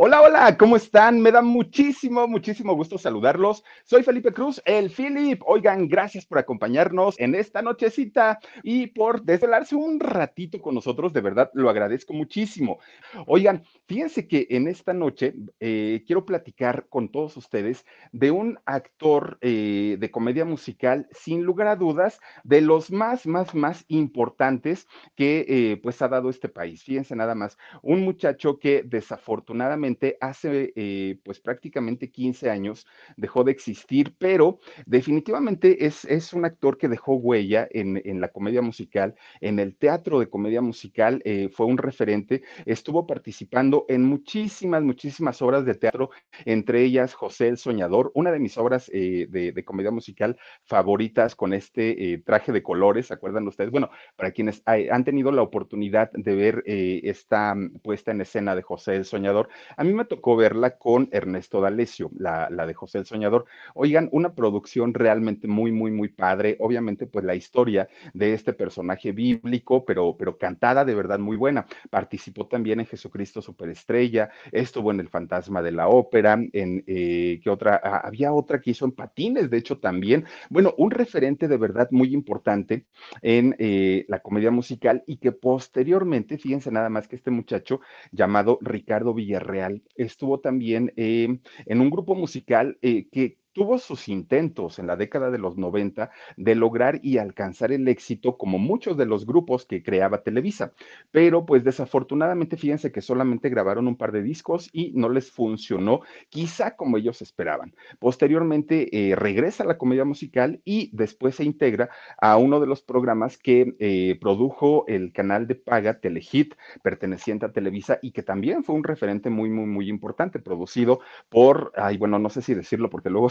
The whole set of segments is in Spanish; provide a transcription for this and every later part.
Hola, hola, ¿cómo están? Me da muchísimo, muchísimo gusto saludarlos. Soy Felipe Cruz, el Philip. Oigan, gracias por acompañarnos en esta nochecita y por desvelarse un ratito con nosotros. De verdad, lo agradezco muchísimo. Oigan, fíjense que en esta noche eh, quiero platicar con todos ustedes de un actor eh, de comedia musical, sin lugar a dudas, de los más, más, más importantes que eh, pues ha dado este país. Fíjense nada más, un muchacho que desafortunadamente hace eh, pues prácticamente 15 años dejó de existir, pero definitivamente es, es un actor que dejó huella en, en, la comedia musical, en el teatro de comedia musical, eh, fue un referente, estuvo participando en muchísimas, muchísimas obras de teatro, entre ellas José el Soñador, una de mis obras eh, de, de, comedia musical favoritas con este traje de colores, ¿se acuerdan ustedes? Bueno, para quienes han tenido la oportunidad de ver esta puesta en escena de José el Soñador, a mí me tocó verla con Ernesto D'Alessio, la, de José el Soñador. Oigan, una producción realmente muy, muy, muy padre. Obviamente, pues la historia de este personaje bíblico, pero, pero cantada de verdad muy buena. Participó también en Jesucristo Superestrella, estuvo en El Fantasma de la Ópera, en eh, ¿qué otra? Ah, había otra que hizo en Patines, de hecho, también. Bueno, un referente de verdad muy importante en eh, la comedia musical y que posteriormente, fíjense nada más que este muchacho llamado Ricardo Villarreal, estuvo también eh, en un grupo musical eh, que tuvo sus intentos en la década de los 90 de lograr y alcanzar el éxito como muchos de los grupos que creaba Televisa, pero pues desafortunadamente fíjense que solamente grabaron un par de discos y no les funcionó quizá como ellos esperaban. Posteriormente eh, regresa a la comedia musical y después se integra a uno de los programas que eh, produjo el canal de paga Telehit perteneciente a Televisa y que también fue un referente muy, muy, muy importante, producido por, ay, bueno, no sé si decirlo porque luego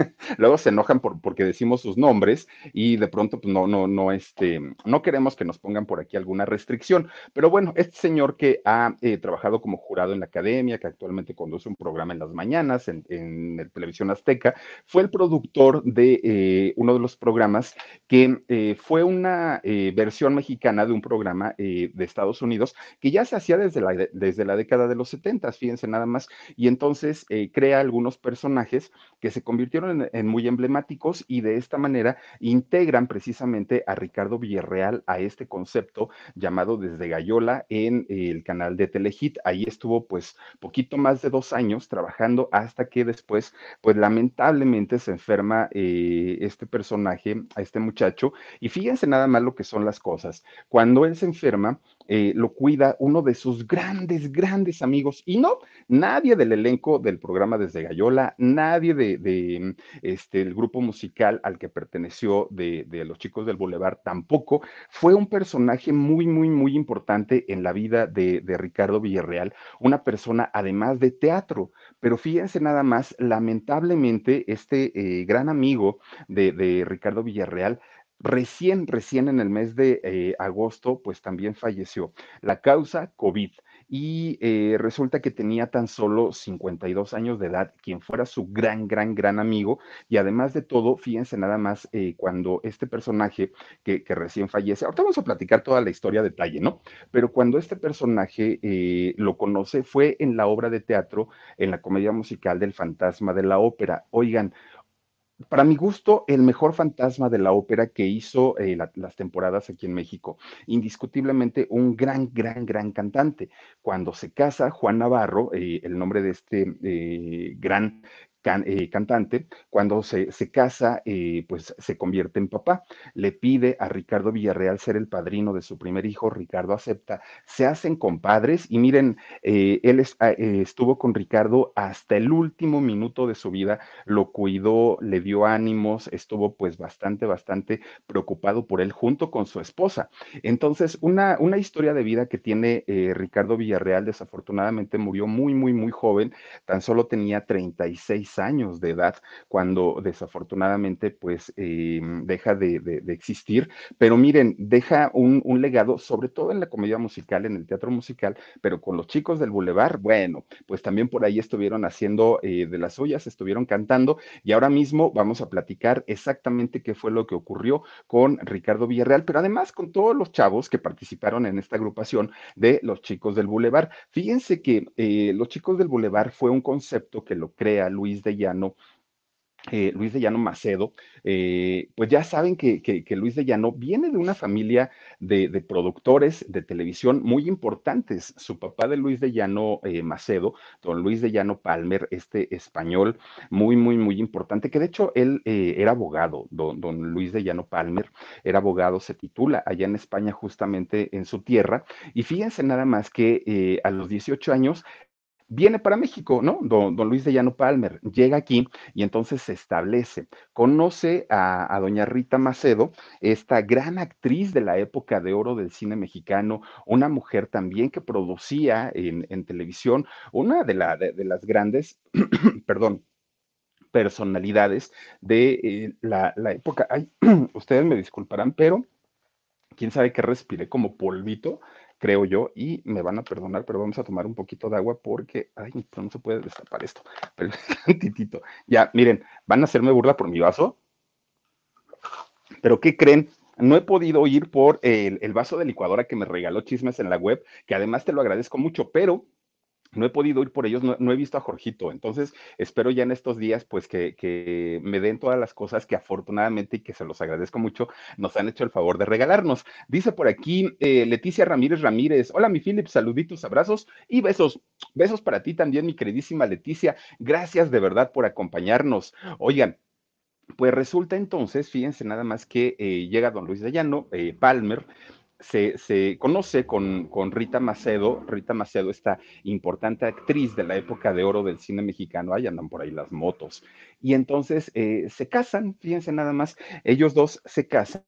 luego se enojan por, porque decimos sus nombres y de pronto pues no, no, no, este, no queremos que nos pongan por aquí alguna restricción. Pero bueno, este señor que ha eh, trabajado como jurado en la academia, que actualmente conduce un programa en las mañanas en, en Televisión Azteca, fue el productor de eh, uno de los programas que eh, fue una versión mexicana de un programa de Estados Unidos que ya se hacía desde la, desde la década de los 70, fíjense nada más, y entonces crea algunos personajes que se convirtieron en, muy emblemáticos y de esta manera integran precisamente a Ricardo Villarreal a este concepto llamado Desde Gallola en el canal de Telehit. Ahí estuvo pues poquito más de dos años trabajando hasta que después pues lamentablemente se enferma eh, este personaje, a este muchacho y fíjense nada más lo que son las cosas. Cuando él se enferma, eh, lo cuida uno de sus grandes, grandes amigos. Y no, nadie del elenco del programa Desde Gallola, nadie de, este, grupo musical al que perteneció de, los chicos del Boulevard tampoco, fue un personaje muy, muy, muy importante en la vida de, Ricardo Villarreal, una persona además de teatro. Pero fíjense nada más, lamentablemente, este eh, gran amigo de Ricardo Villarreal Recién, recién en el mes de eh, agosto, pues también falleció. La causa, COVID. Y eh, resulta que tenía tan solo 52 años de edad, quien fuera su gran, gran, gran amigo. Y además de todo, fíjense nada más, eh, cuando este personaje que, recién fallece, ahorita vamos a platicar toda la historia de detalle, ¿no? Pero cuando este personaje lo conoce, fue en la obra de teatro, en la comedia musical del fantasma de la ópera. Oigan, para mi gusto, el mejor fantasma de la ópera que hizo eh, la, las temporadas aquí en México. Indiscutiblemente un gran, gran, gran cantante. Cuando se casa, Juan Navarro, eh, el nombre de este eh, gran eh, cantante, cuando se, se casa, eh, pues se convierte en papá. Le pide a Ricardo Villarreal ser el padrino de su primer hijo, Ricardo acepta, se hacen compadres y miren, eh, él ah, estuvo con Ricardo hasta el último minuto de su vida, lo cuidó, le dio ánimos, estuvo pues bastante, bastante preocupado por él junto con su esposa. Entonces, una, una historia de vida que tiene Ricardo Villarreal, desafortunadamente murió muy, muy, muy joven, tan solo tenía 36 años de edad cuando desafortunadamente pues eh, deja de, de, existir. Pero miren, deja un, un, legado, sobre todo en la comedia musical, en el teatro musical, pero con los chicos del Boulevard, bueno, pues también por ahí estuvieron haciendo eh, de las suyas, estuvieron cantando y ahora mismo vamos a platicar exactamente qué fue lo que ocurrió con Ricardo Villarreal, pero además con todos los chavos que participaron en esta agrupación de los chicos del Boulevard. Fíjense que eh, los chicos del Boulevard fue un concepto que lo crea Luis de Llano, eh, Luis de Llano Macedo, eh, pues ya saben que, Luis de Llano viene de una familia de, productores de televisión muy importantes. Su papá de Luis de Llano eh, Macedo, don Luis de Llano Palmer, este español muy, muy, muy importante, que de hecho él era abogado, don, don, Luis de Llano Palmer era abogado, se titula allá en España justamente en su tierra. Y fíjense nada más que a los 18 años viene para México, ¿no? Don, don, Luis de Llano Palmer llega aquí y entonces se establece. Conoce a, doña Rita Macedo, esta gran actriz de la época de oro del cine mexicano, una mujer también que producía en, televisión, una de, la, de, de las grandes, perdón, personalidades de eh, la, la, época. Ay, ustedes me disculparán, pero quién sabe que respiré como polvito creo yo, y me van a perdonar, pero vamos a tomar un poquito de agua porque, ay, no se puede destapar esto, pero tantitito. Ya, miren, van a hacerme burla por mi vaso, pero ¿qué creen? No he podido ir por el, el vaso de licuadora que me regaló Chismes en la web, que además te lo agradezco mucho, pero no he podido ir por ellos, no, no, he visto a Jorgito, entonces espero ya en estos días pues que, que, me den todas las cosas que afortunadamente y que se los agradezco mucho, nos han hecho el favor de regalarnos. Dice por aquí eh, Leticia Ramírez Ramírez, hola mi Philip, saluditos, abrazos y besos, besos para ti también mi queridísima Leticia, gracias de verdad por acompañarnos. Oigan, pues resulta entonces, fíjense nada más que eh, llega don Luis de Llano, eh, Palmer, se, se, conoce con, con, Rita Macedo, Rita Macedo, esta importante actriz de la época de oro del cine mexicano, ahí andan por ahí las motos, y entonces eh, se casan, fíjense nada más, ellos dos se casan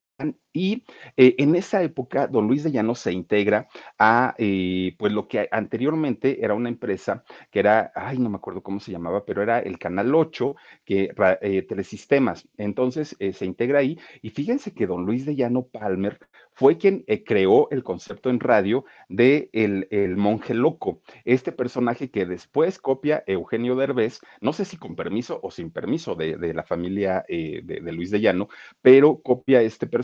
y eh, en esa época, don Luis de Llano se integra a eh, pues lo que anteriormente era una empresa que era, ay, no me acuerdo cómo se llamaba, pero era el Canal 8, que eh, Telesistemas. Entonces eh, se integra ahí y fíjense que don Luis de Llano Palmer fue quien creó el concepto en radio de el, el, monje loco, este personaje que después copia Eugenio Derbez, no sé si con permiso o sin permiso de, de la familia de, de Luis de Llano, pero copia este personaje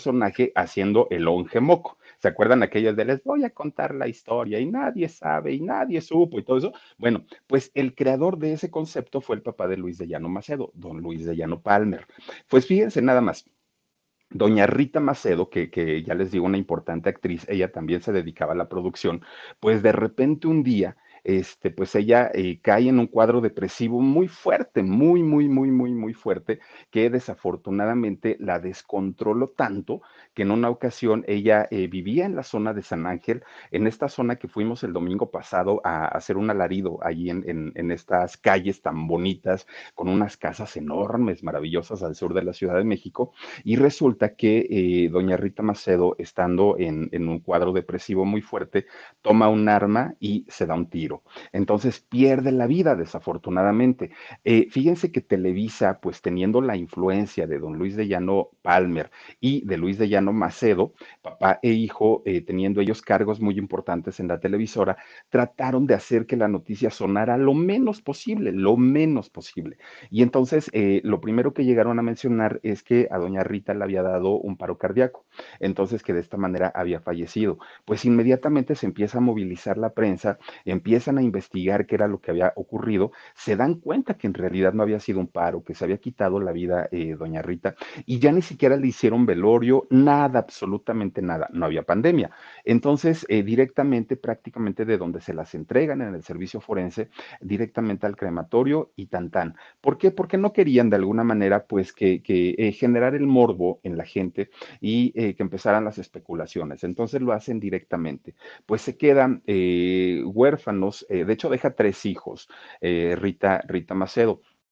haciendo el onge moco. ¿Se acuerdan aquellas de les voy a contar la historia y nadie sabe y nadie supo y todo eso? Bueno, pues el creador de ese concepto fue el papá de Luis de Llano Macedo, don Luis de Llano Palmer. Pues fíjense nada más. Doña Rita Macedo, que, que ya les digo, una importante actriz, ella también se dedicaba a la producción, pues de repente un día este, pues ella eh, cae en un cuadro depresivo muy fuerte, muy, muy, muy, muy, muy fuerte, que desafortunadamente la descontroló tanto que en una ocasión ella eh, vivía en la zona de San Ángel, en esta zona que fuimos el domingo pasado a, hacer un alarido allí en, estas calles tan bonitas, con unas casas enormes, maravillosas al sur de la Ciudad de México, y resulta que eh, doña Rita Macedo, estando en un cuadro depresivo muy fuerte, toma un arma y se da un tiro entonces pierde la vida, desafortunadamente. Eh, fíjense que Televisa, pues teniendo la influencia de don Luis de Llano Palmer y de Luis de Llano Macedo, papá e hijo, eh, teniendo ellos cargos muy importantes en la televisora, trataron de hacer que la noticia sonara lo menos posible, lo menos posible. Y entonces, eh, lo primero que llegaron a mencionar es que a doña Rita le había dado un paro cardíaco, entonces que de esta manera había fallecido. Pues inmediatamente se empieza a movilizar la prensa, empieza empiezan a investigar qué era lo que había ocurrido, se dan cuenta que en realidad no había sido un paro, que se había quitado la vida eh, doña Rita y ya ni siquiera le hicieron velorio, nada, absolutamente nada, no había pandemia. Entonces, eh, directamente, prácticamente de donde se las entregan en el servicio forense, directamente al crematorio y tan tan. ¿Por qué? Porque no querían de alguna manera, pues, que, eh, generar el morbo en la gente y que empezaran las especulaciones. Entonces lo hacen directamente. Pues se quedan huérfanos, de hecho deja tres hijos, Rita, Rita Macedo.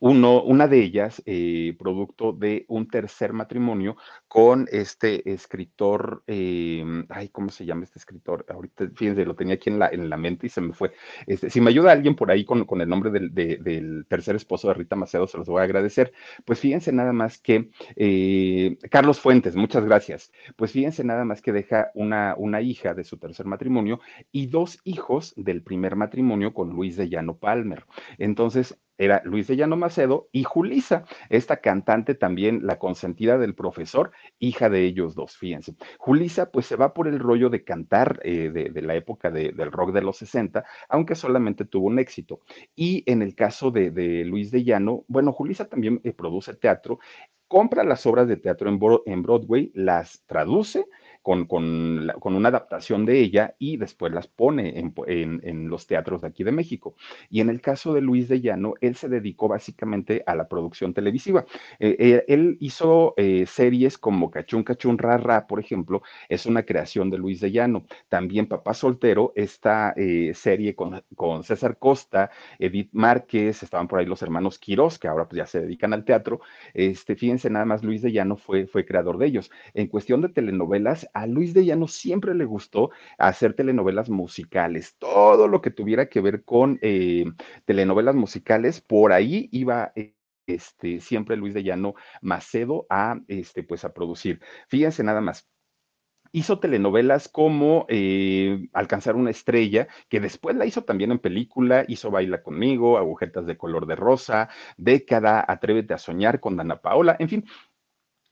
Uno, una de ellas, eh, producto de un tercer matrimonio con este escritor, em, ay, ¿cómo se llama este escritor? Ahorita, fíjense, lo tenía aquí en la, en la mente y se me fue. Este, si me ayuda alguien por ahí con, con el nombre del, del, tercer esposo de Rita Macedo, se los voy a agradecer. Pues fíjense nada más que eh, Carlos Fuentes, muchas gracias. Pues fíjense nada más que deja una, una hija de su tercer matrimonio y dos hijos del primer matrimonio con Luis de Llano Palmer. Entonces, era Luis de Llano Macedo y Julisa, esta cantante también, la consentida del profesor, hija de ellos dos, fíjense. Julisa pues se va por el rollo de cantar eh, de, la época del rock de los 60, aunque solamente tuvo un éxito. Y en el caso de, Luis de Llano, bueno, Julisa también eh, produce teatro, compra las obras de teatro en Broadway, las traduce, con, una adaptación de ella y después las pone en, los teatros de aquí de México. Y en el caso de Luis de Llano, él se dedicó básicamente a la producción televisiva. Eh, eh, él hizo eh, series como Cachún Cachún Ra por ejemplo, es una creación de Luis de Llano. También Papá Soltero, esta serie con, con, César Costa, Edith Márquez, estaban por ahí los hermanos Quirós, que ahora pues ya se dedican al teatro. Este, fíjense, nada más Luis de Llano fue, fue creador de ellos. En cuestión de telenovelas, a Luis de Llano siempre le gustó hacer telenovelas musicales, todo lo que tuviera que ver con eh, telenovelas musicales, por ahí iba. Eh, este, siempre Luis de Llano Macedo a, este, pues a producir. Fíjense nada más, hizo telenovelas como eh, Alcanzar una estrella, que después la hizo también en película, hizo Baila conmigo, Agujetas de color de rosa, Década, Atrévete a soñar con Dana Paola, en fin,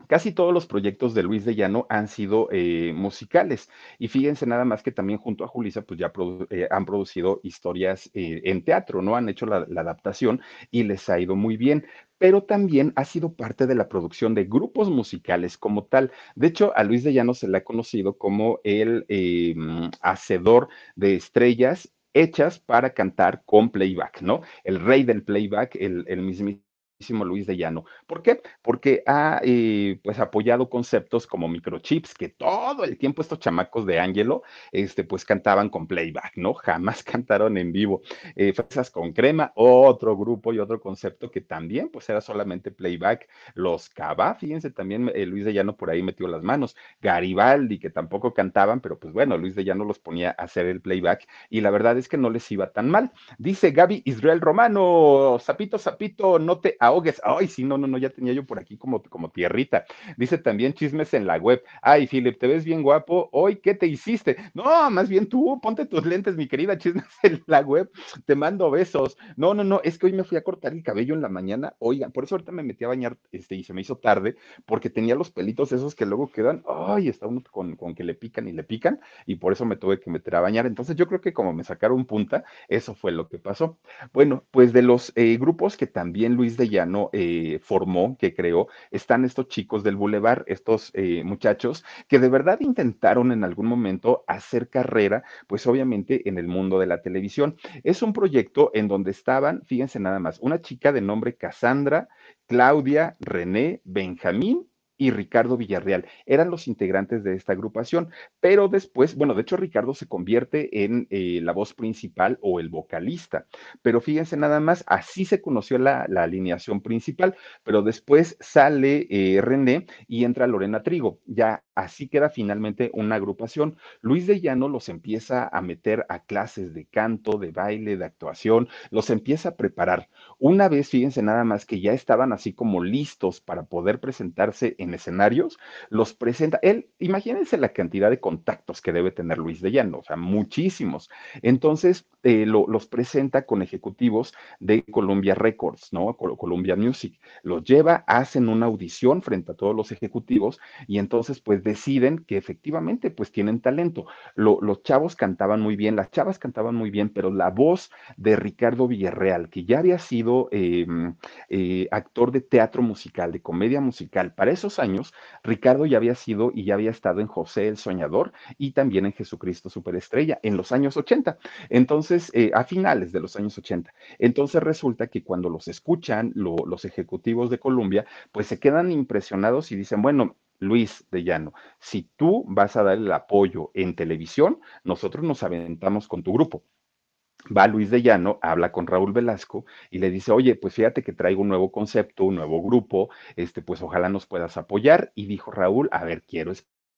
Casi todos los proyectos de Luis de Llano han sido eh, musicales y fíjense nada más que también junto a Julisa pues ya eh, han producido historias eh, en teatro, ¿no? Han hecho la, adaptación y les ha ido muy bien, pero también ha sido parte de la producción de grupos musicales como tal. De hecho, a Luis de Llano se le ha conocido como el em, hacedor de estrellas hechas para cantar con playback, ¿no? El rey del playback, el, el Luis de Llano. ¿Por qué? Porque ha eh, pues apoyado conceptos como microchips, que todo el tiempo estos chamacos de Ángelo, este, pues cantaban con playback, ¿no? Jamás cantaron en vivo. Eh, Fresas con crema, otro grupo y otro concepto que también pues era solamente playback. Los Cava, fíjense, también eh, Luis de Llano por ahí metió las manos. Garibaldi, que tampoco cantaban, pero pues bueno, Luis de Llano los ponía a hacer el playback y la verdad es que no les iba tan mal. Dice Gaby Israel Romano, sapito, sapito, no te ahogues. Ay, sí, no, no, no, ya tenía yo por aquí como, como tierrita. Dice también chismes en la web. Ay, Philip, te ves bien guapo. Hoy, ¿qué te hiciste? No, más bien tú, ponte tus lentes, mi querida, chismes en la web. Te mando besos. No, no, no, es que hoy me fui a cortar el cabello en la mañana. Oigan, por eso ahorita me metí a bañar este, y se me hizo tarde, porque tenía los pelitos esos que luego quedan. Ay, está uno con, con que le pican y le pican, y por eso me tuve que meter a bañar. Entonces, yo creo que como me sacaron punta, eso fue lo que pasó. Bueno, pues de los eh, grupos que también Luis de eh, formó, que creó, están estos chicos del Boulevard, estos eh, muchachos que de verdad intentaron en algún momento hacer carrera, pues obviamente en el mundo de la televisión. Es un proyecto en donde estaban, fíjense nada más, una chica de nombre Cassandra, Claudia, René, Benjamín y Ricardo Villarreal. Eran los integrantes de esta agrupación, pero después, bueno, de hecho Ricardo se convierte en eh, la voz principal o el vocalista, pero fíjense nada más, así se conoció la, alineación principal, pero después sale eh, René y entra Lorena Trigo, ya así queda finalmente una agrupación. Luis de Llano los empieza a meter a clases de canto, de baile, de actuación, los empieza a preparar. Una vez, fíjense nada más que ya estaban así como listos para poder presentarse en escenarios, los presenta. Él, imagínense la cantidad de contactos que debe tener Luis de Llano, o sea, muchísimos. Entonces, eh, los presenta con ejecutivos de Columbia Records, ¿no? Columbia Music. Los lleva, hacen una audición frente a todos los ejecutivos y entonces, pues deciden que efectivamente, pues tienen talento. los chavos cantaban muy bien, las chavas cantaban muy bien, pero la voz de Ricardo Villarreal, que ya había sido em, eh, actor de teatro musical, de comedia musical, para esos años, Ricardo ya había sido y ya había estado en José el Soñador y también en Jesucristo Superestrella en los años 80. Entonces, eh, a finales de los años 80. Entonces resulta que cuando los escuchan los ejecutivos de Colombia, pues se quedan impresionados y dicen, bueno, Luis de Llano, si tú vas a dar el apoyo en televisión, nosotros nos aventamos con tu grupo va Luis de Llano, habla con Raúl Velasco y le dice, oye, pues fíjate que traigo un nuevo concepto, un nuevo grupo, este, pues ojalá nos puedas apoyar. Y dijo Raúl, a ver, quiero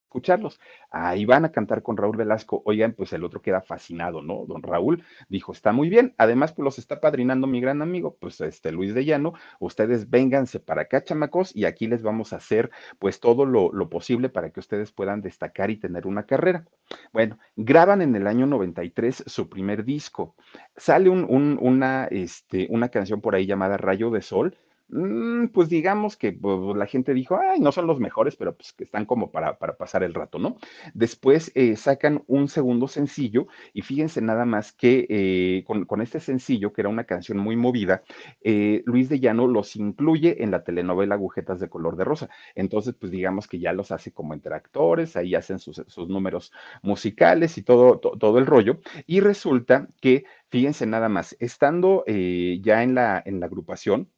escucharlos. Ahí van a cantar con Raúl Velasco. Oigan, pues el otro queda fascinado, ¿no? Don Raúl dijo, está muy bien. Además, pues los está padrinando mi gran amigo, pues este Luis de Llano. Ustedes vénganse para acá, chamacos, y aquí les vamos a hacer pues todo lo, posible para que ustedes puedan destacar y tener una carrera. Bueno, graban en el año 93 su primer disco. Sale una, este, una canción por ahí llamada Rayo de Sol pues digamos que pues, la gente dijo, ay, no son los mejores, pero pues que están como para, para pasar el rato, ¿no? Después eh, sacan un segundo sencillo y fíjense nada más que eh, con, este sencillo, que era una canción muy movida, eh, Luis de Llano los incluye en la telenovela Agujetas de color de rosa. Entonces, pues digamos que ya los hace como interactores, ahí hacen sus, números musicales y todo, todo el rollo. Y resulta que, fíjense nada más, estando ya en la, en la agrupación,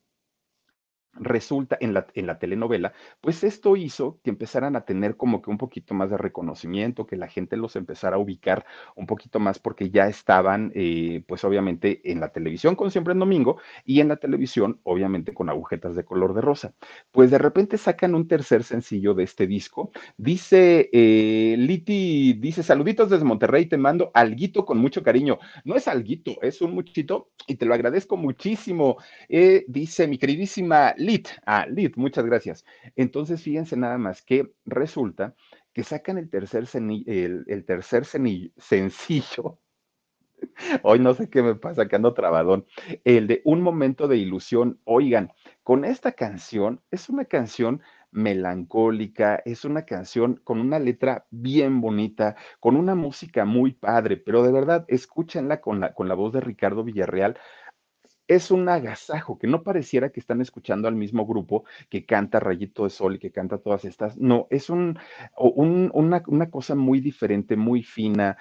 resulta en la, en la telenovela, pues esto hizo que empezaran a tener como que un poquito más de reconocimiento, que la gente los empezara a ubicar un poquito más porque ya estaban, eh, pues obviamente en la televisión con Siempre en Domingo y en la televisión, obviamente con agujetas de color de rosa. Pues de repente sacan un tercer sencillo de este disco. Dice eh, Liti, dice, saluditos desde Monterrey, te mando alguito con mucho cariño. No es alguito, es un muchito y te lo agradezco muchísimo. Eh, dice mi queridísima Lit, ah, Lit, muchas gracias. Entonces, fíjense nada más que resulta que sacan el tercer, el, tercer sencillo. Hoy no sé qué me pasa, que ando trabadón. El de Un momento de ilusión. Oigan, con esta canción, es una canción melancólica, es una canción con una letra bien bonita, con una música muy padre, pero de verdad, escúchenla con la, con la voz de Ricardo Villarreal es un agasajo, que no pareciera que están escuchando al mismo grupo que canta Rayito de Sol y que canta todas estas. No, es un, una, una, cosa muy diferente, muy fina.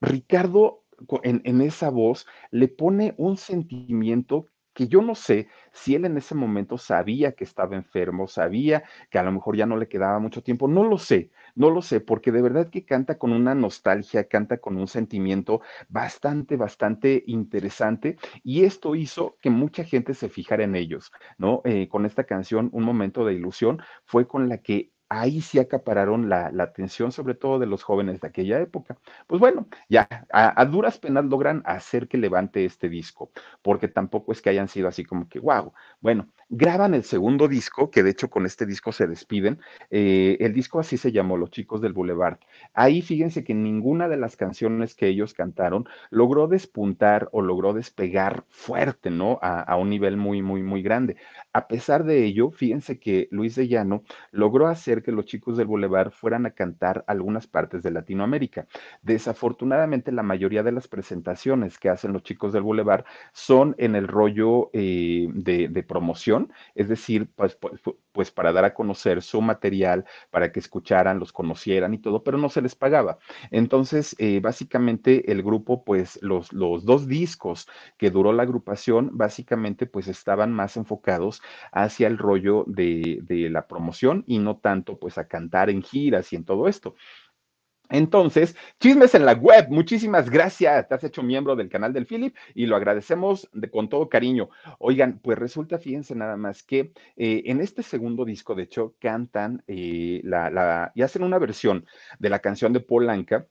Ricardo, en, en esa voz, le pone un sentimiento que yo no sé si él en ese momento sabía que estaba enfermo, sabía que a lo mejor ya no le quedaba mucho tiempo, no lo sé, no lo sé, porque de verdad que canta con una nostalgia, canta con un sentimiento bastante, bastante interesante y esto hizo que mucha gente se fijara en ellos, ¿no? Eh, con esta canción, Un momento de ilusión, fue con la que ahí sí acapararon la, atención, sobre todo de los jóvenes de aquella época. Pues bueno, ya a, duras penas logran hacer que levante este disco, porque tampoco es que hayan sido así como que, wow. Bueno, graban el segundo disco, que de hecho con este disco se despiden. Eh, el disco así se llamó, Los Chicos del Boulevard. Ahí fíjense que ninguna de las canciones que ellos cantaron logró despuntar o logró despegar fuerte, ¿no? A, a un nivel muy, muy, muy grande. A pesar de ello, fíjense que Luis de Llano logró hacer que los chicos del Boulevard fueran a cantar algunas partes de Latinoamérica. Desafortunadamente, la mayoría de las presentaciones que hacen los chicos del Boulevard son en el rollo eh, de, promoción, es decir, pues, pues, pues para dar a conocer su material, para que escucharan, los conocieran y todo, pero no se les pagaba. Entonces, eh, básicamente el grupo, pues los, dos discos que duró la agrupación, básicamente pues estaban más enfocados hacia el rollo de la promoción y no tanto pues a cantar en giras y en todo esto. Entonces, chismes en la web, muchísimas gracias, te has hecho miembro del canal del Philip y lo agradecemos de, con todo cariño. Oigan, pues resulta, fíjense nada más que eh, en este segundo disco, de hecho, cantan eh, la, la, y hacen una versión de la canción de Polanca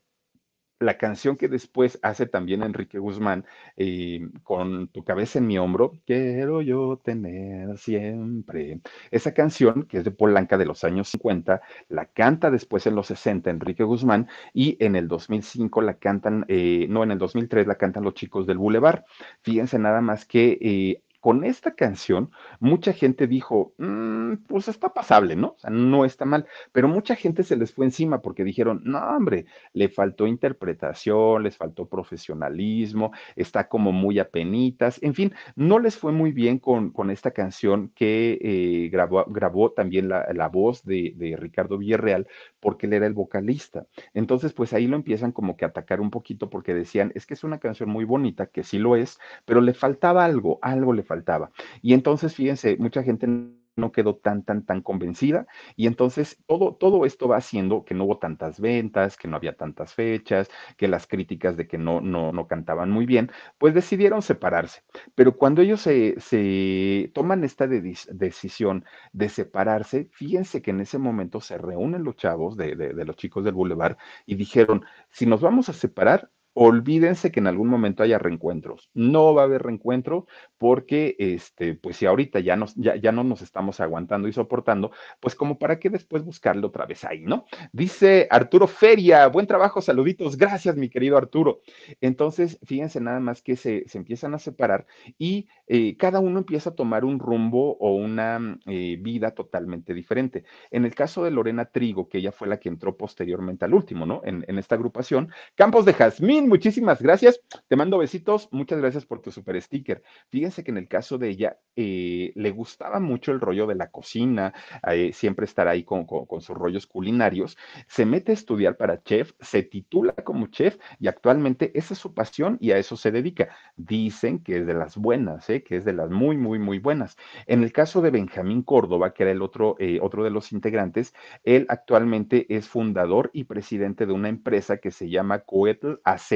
la canción que después hace también Enrique Guzmán, eh, con tu cabeza en mi hombro, quiero yo tener siempre. Esa canción, que es de Polanca de los años 50, la canta después en los 60 Enrique Guzmán y en el 2005 la cantan, eh, no, en el 2003 la cantan los chicos del Boulevard. Fíjense nada más que eh, con esta canción, mucha gente dijo, mmm, pues está pasable, ¿no? O sea, no está mal, pero mucha gente se les fue encima porque dijeron, no, hombre, le faltó interpretación, les faltó profesionalismo, está como muy apenitas, en fin, no les fue muy bien con, con esta canción que eh, grabó, grabó, también la, la voz de, de, Ricardo Villarreal porque él era el vocalista. Entonces, pues ahí lo empiezan como que a atacar un poquito porque decían, es que es una canción muy bonita, que sí lo es, pero le faltaba algo, algo le faltaba faltaba. Y entonces, fíjense, mucha gente no quedó tan, tan, tan convencida. Y entonces todo, todo esto va haciendo que no hubo tantas ventas, que no había tantas fechas, que las críticas de que no, no, no cantaban muy bien, pues decidieron separarse. Pero cuando ellos se, se toman esta de, decisión de separarse, fíjense que en ese momento se reúnen los chavos de, de, de los chicos del Boulevard y dijeron, si nos vamos a separar, olvídense que en algún momento haya reencuentros. No va a haber reencuentro porque, este, pues si ahorita ya, nos, ya, ya, no nos estamos aguantando y soportando, pues como para qué después buscarlo otra vez ahí, ¿no? Dice Arturo Feria, buen trabajo, saluditos, gracias mi querido Arturo. Entonces, fíjense nada más que se, se empiezan a separar y eh, cada uno empieza a tomar un rumbo o una eh, vida totalmente diferente. En el caso de Lorena Trigo, que ella fue la que entró posteriormente al último, ¿no? En, en esta agrupación, Campos de Jazmín, muchísimas gracias. Te mando besitos. Muchas gracias por tu super sticker. Fíjense que en el caso de ella, eh, le gustaba mucho el rollo de la cocina, eh, siempre estar ahí con, con, sus rollos culinarios. Se mete a estudiar para chef, se titula como chef y actualmente esa es su pasión y a eso se dedica. Dicen que es de las buenas, ¿eh? que es de las muy, muy, muy buenas. En el caso de Benjamín Córdoba, que era el otro, otro de los integrantes, él actualmente es fundador y presidente de una empresa que se llama Coetl AC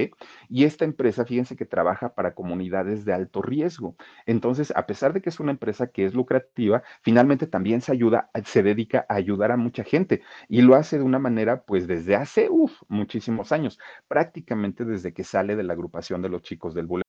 y esta empresa, fíjense que trabaja para comunidades de alto riesgo. Entonces, a pesar de que es una empresa que es lucrativa, finalmente también se ayuda, se dedica a ayudar a mucha gente y lo hace de una manera, pues desde hace, muchísimos años, prácticamente desde que sale de la agrupación de los chicos del.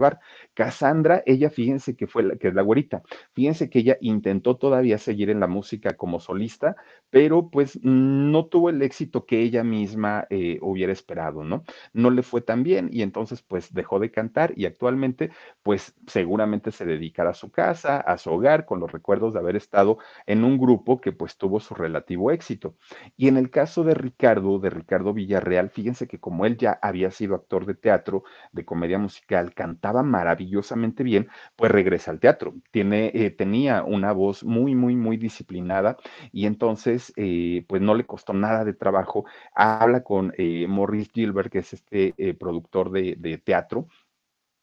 participar Cassandra, ella fíjense que fue la, que es la güerita, fíjense que ella intentó todavía seguir en la música como solista, pero pues no tuvo el éxito que ella misma eh, hubiera esperado, ¿no? No le fue tan bien y entonces pues dejó de cantar y actualmente pues seguramente se dedicará a su casa, a su hogar, con los recuerdos de haber estado en un grupo que pues tuvo su relativo éxito. Y en el caso de Ricardo, de Ricardo Villarreal, fíjense que como él ya había sido actor de teatro, de comedia musical, cantaba maravillosamente bien, pues regresa al teatro. Tiene, eh, tenía una voz muy, muy, muy disciplinada y entonces eh, pues no le costó nada de trabajo. Habla con eh, Maurice Gilbert, que es este eh, productor de, de teatro,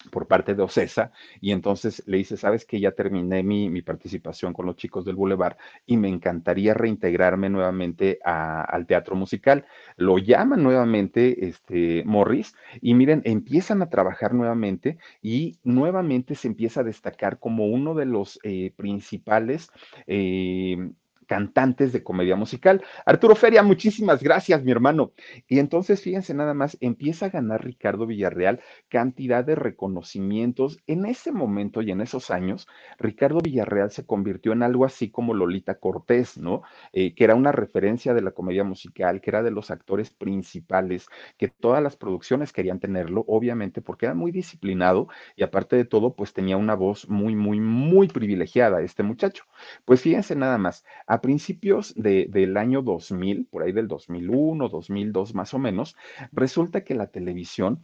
por parte de Ocesa y entonces le dice, sabes que ya terminé mi, mi, participación con los chicos del Boulevard y me encantaría reintegrarme nuevamente al teatro musical. Lo llaman nuevamente este, Morris y miren, empiezan a trabajar nuevamente y nuevamente se empieza a destacar como uno de los eh, principales... Eh, cantantes de comedia musical. Arturo Feria, muchísimas gracias, mi hermano. Y entonces, fíjense nada más, empieza a ganar Ricardo Villarreal cantidad de reconocimientos. En ese momento y en esos años, Ricardo Villarreal se convirtió en algo así como Lolita Cortés, ¿no? Eh, que era una referencia de la comedia musical, que era de los actores principales, que todas las producciones querían tenerlo, obviamente, porque era muy disciplinado y aparte de todo, pues tenía una voz muy, muy, muy privilegiada este muchacho. Pues fíjense nada más, a principios de, del año 2000, por ahí del 2001, 2002 más o menos, resulta que la televisión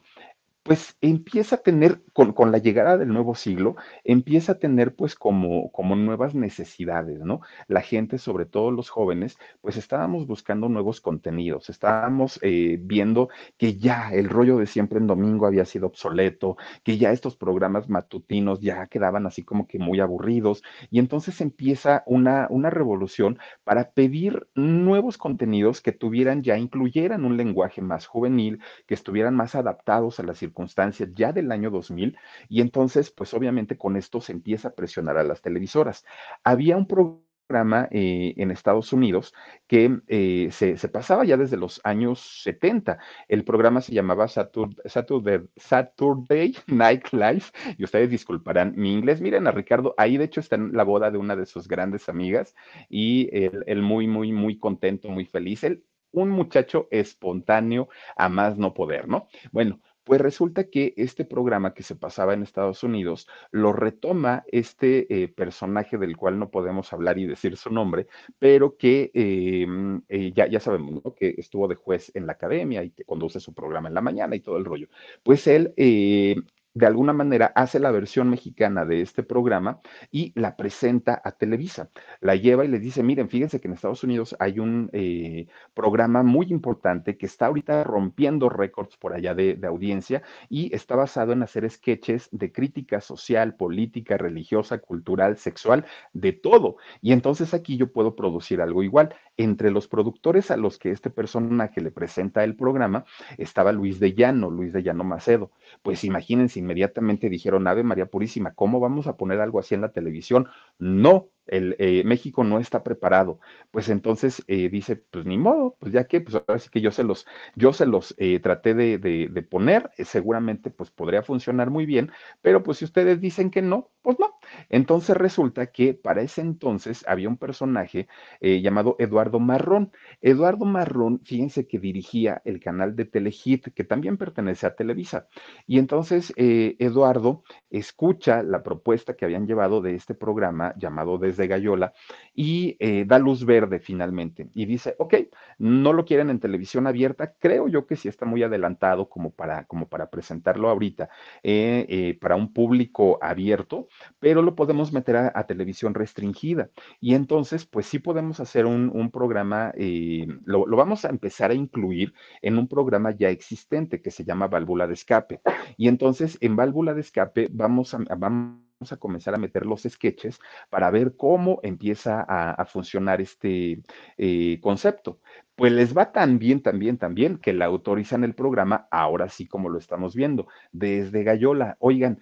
pues empieza a tener, con, con, la llegada del nuevo siglo, empieza a tener pues como, como nuevas necesidades, ¿no? La gente, sobre todo los jóvenes, pues estábamos buscando nuevos contenidos, estábamos eh, viendo que ya el rollo de siempre en domingo había sido obsoleto, que ya estos programas matutinos ya quedaban así como que muy aburridos, y entonces empieza una, una revolución para pedir nuevos contenidos que tuvieran ya, incluyeran un lenguaje más juvenil, que estuvieran más adaptados a las circunstancias circunstancias ya del año 2000 y entonces, pues obviamente con esto se empieza a presionar a las televisoras. Había un programa eh, en Estados Unidos que eh, se, pasaba ya desde los años 70. El programa se llamaba Saturday, Saturday, Saturday, Night Live y ustedes disculparán mi inglés. Miren a Ricardo, ahí de hecho está en la boda de una de sus grandes amigas y él, él muy, muy, muy contento, muy feliz. Él, un muchacho espontáneo a más no poder, ¿no? Bueno, pues resulta que este programa que se pasaba en Estados Unidos lo retoma este eh, personaje del cual no podemos hablar y decir su nombre, pero que eh, eh, ya, ya sabemos ¿no? que estuvo de juez en la academia y que conduce su programa en la mañana y todo el rollo. Pues él de alguna manera hace la versión mexicana de este programa y la presenta a Televisa. La lleva y les dice, miren, fíjense que en Estados Unidos hay un eh, programa muy importante que está ahorita rompiendo récords por allá de, de, audiencia y está basado en hacer sketches de crítica social, política, religiosa, cultural, sexual, de todo. Y entonces aquí yo puedo producir algo igual. Entre los productores a los que este personaje le presenta el programa estaba Luis de Llano, Luis de Llano Macedo. Pues imagínense, inmediatamente dijeron, Ave María Purísima, ¿cómo vamos a poner algo así en la televisión? No, el, eh, México no está preparado. Pues entonces eh, dice, pues ni modo, pues ya que, pues ahora sí que yo se los, yo se los eh, traté de, de, poner, seguramente pues podría funcionar muy bien, pero pues si ustedes dicen que no, pues no. Entonces resulta que para ese entonces había un personaje llamado Eduardo Marrón. Eduardo Marrón, fíjense que dirigía el canal de Telehit, que también pertenece a Televisa. Y entonces Eduardo escucha la propuesta que habían llevado de este programa llamado de de Gallola y eh, da luz verde finalmente y dice, ok, no lo quieren en televisión abierta, creo yo que sí está muy adelantado como para, como para presentarlo ahorita eh, eh, para un público abierto, pero lo podemos meter a, televisión restringida y entonces pues sí podemos hacer un, programa, lo, lo vamos a empezar a incluir en un programa ya existente que se llama válvula de escape y entonces en válvula de escape vamos a, vamos a comenzar a meter los sketches para ver cómo empieza a, funcionar este eh, concepto. Pues les va tan bien, tan bien, tan bien que la autorizan el programa, ahora sí como lo estamos viendo, desde Gallola. Oigan,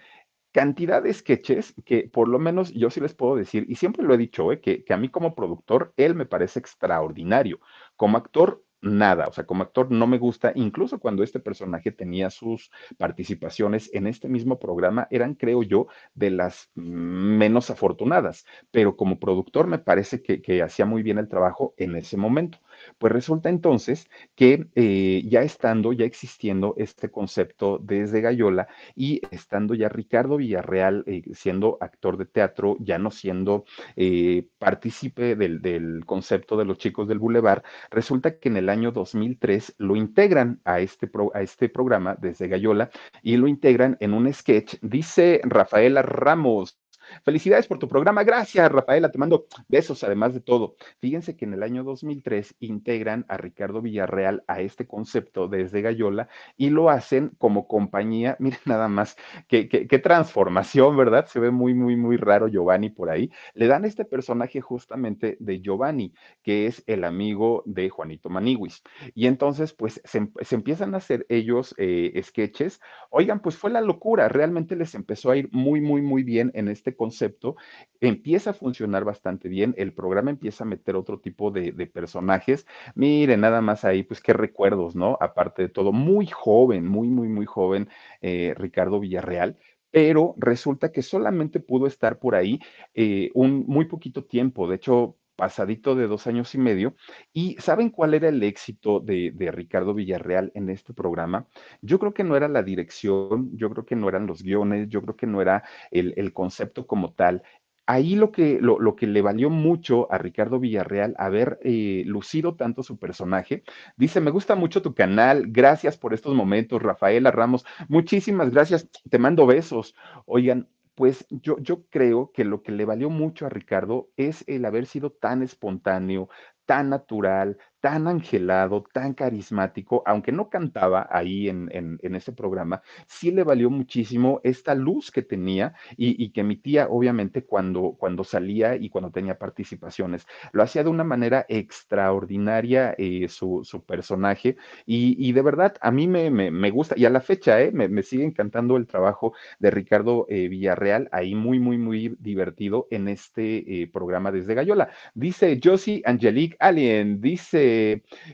cantidad de sketches que por lo menos yo sí les puedo decir, y siempre lo he dicho, eh, que, que a mí como productor, él me parece extraordinario. Como actor, nada, o sea, como actor no me gusta, incluso cuando este personaje tenía sus participaciones en este mismo programa, eran, creo yo, de las menos afortunadas, pero como productor me parece que, que hacía muy bien el trabajo en ese momento. Pues resulta entonces que eh, ya estando, ya existiendo este concepto desde Gallola y estando ya Ricardo Villarreal eh, siendo actor de teatro, ya no siendo eh, partícipe del, del, concepto de los chicos del Boulevard, resulta que en el año 2003 lo integran a este, pro, a este programa desde Gallola y lo integran en un sketch, dice Rafaela Ramos. Felicidades por tu programa. Gracias, Rafaela. Te mando besos, además de todo. Fíjense que en el año 2003 integran a Ricardo Villarreal a este concepto desde Gallola y lo hacen como compañía. Miren nada más, qué, transformación, ¿verdad? Se ve muy, muy, muy raro Giovanni por ahí. Le dan este personaje justamente de Giovanni, que es el amigo de Juanito Maniguis. Y entonces, pues, se, se empiezan a hacer ellos eh, sketches. Oigan, pues fue la locura. Realmente les empezó a ir muy, muy, muy bien en este concepto empieza a funcionar bastante bien, el programa empieza a meter otro tipo de, personajes. Miren, nada más ahí, pues qué recuerdos, ¿no? Aparte de todo, muy joven, muy, muy, muy joven, eh, Ricardo Villarreal pero resulta que solamente pudo estar por ahí eh, un muy poquito tiempo. De hecho, pasadito de dos años y medio. ¿Y saben cuál era el éxito de, Ricardo Villarreal en este programa? Yo creo que no era la dirección, yo creo que no eran los guiones, yo creo que no era el, el concepto como tal. Ahí lo que, lo, lo, que le valió mucho a Ricardo Villarreal haber eh, lucido tanto su personaje, dice, me gusta mucho tu canal, gracias por estos momentos, Rafaela Ramos, muchísimas gracias, te mando besos. Oigan, pues yo, yo creo que lo que le valió mucho a Ricardo es el haber sido tan espontáneo, tan natural, tan angelado, tan carismático, aunque no cantaba ahí en, en, ese programa, sí le valió muchísimo esta luz que tenía y, y, que emitía, obviamente, cuando, cuando salía y cuando tenía participaciones. Lo hacía de una manera extraordinaria eh, su, personaje y, de verdad a mí me, me, gusta y a la fecha eh, me, sigue encantando el trabajo de Ricardo eh, Villarreal, ahí muy, muy, muy divertido en este programa desde Gallola. Dice Josie Angelique Alien, dice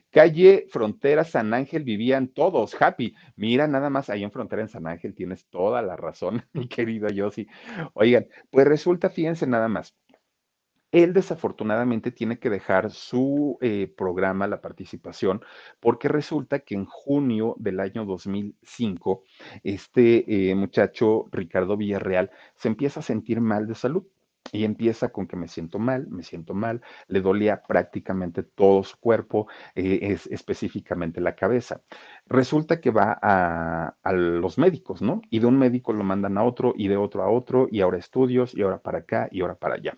calle Frontera San Ángel vivían todos, happy. Mira, nada más ahí en Frontera en San Ángel tienes toda la razón, mi querido Yossi. Oigan, pues resulta, fíjense nada más. Él desafortunadamente tiene que dejar su eh, programa, la participación, porque resulta que en junio del año 2005, este eh, muchacho Ricardo Villarreal se empieza a sentir mal de salud y empieza con que me siento mal, me siento mal, le dolía prácticamente todo su cuerpo, eh, es específicamente la cabeza. Resulta que va a, a, los médicos, ¿no? Y de un médico lo mandan a otro y de otro a otro y ahora estudios y ahora para acá y ahora para allá.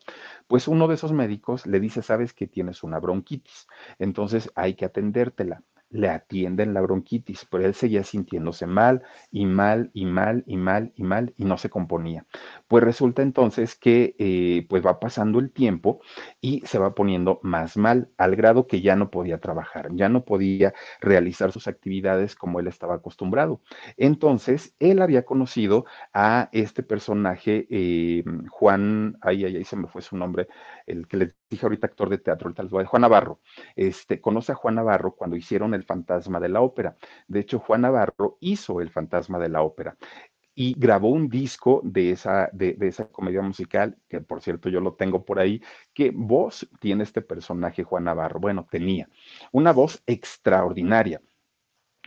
Pues uno de esos médicos le dice, sabes que tienes una bronquitis, entonces hay que atendértela le atienden la bronquitis, pero él seguía sintiéndose mal y mal y mal y mal y mal y no se componía. Pues resulta entonces que eh, pues va pasando el tiempo y se va poniendo más mal al grado que ya no podía trabajar, ya no podía realizar sus actividades como él estaba acostumbrado. Entonces, él había conocido a este personaje, eh, Juan, ay, ay, se me fue su nombre, el que les dije ahorita actor de teatro, el tal Juan Navarro. Este, conoce a Juan Navarro cuando hicieron el fantasma de la ópera. De hecho, Juan Navarro hizo el fantasma de la ópera y grabó un disco de esa, de, esa comedia musical, que por cierto yo lo tengo por ahí, que voz tiene este personaje Juan Navarro. Bueno, tenía una voz extraordinaria.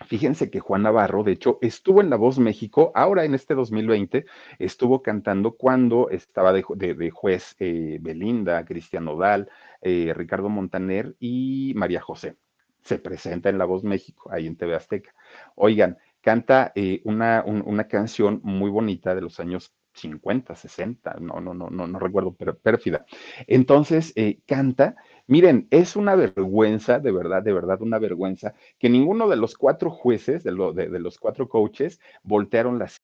Fíjense que Juan Navarro, de hecho, estuvo en La Voz México, ahora en este 2020, estuvo cantando cuando estaba de, juez eh, Belinda, Cristian Nodal, eh, Ricardo Montaner y María José. Se presenta en La Voz México, ahí en TV Azteca. Oigan, canta eh, una, un, una canción muy bonita de los años 50, 60, no, no, no, no, no recuerdo, pero pérfida. Entonces, eh, canta Miren, es una vergüenza, de verdad, de verdad, una vergüenza que ninguno de los cuatro jueces, de, lo, de, de los cuatro coaches, voltearon las.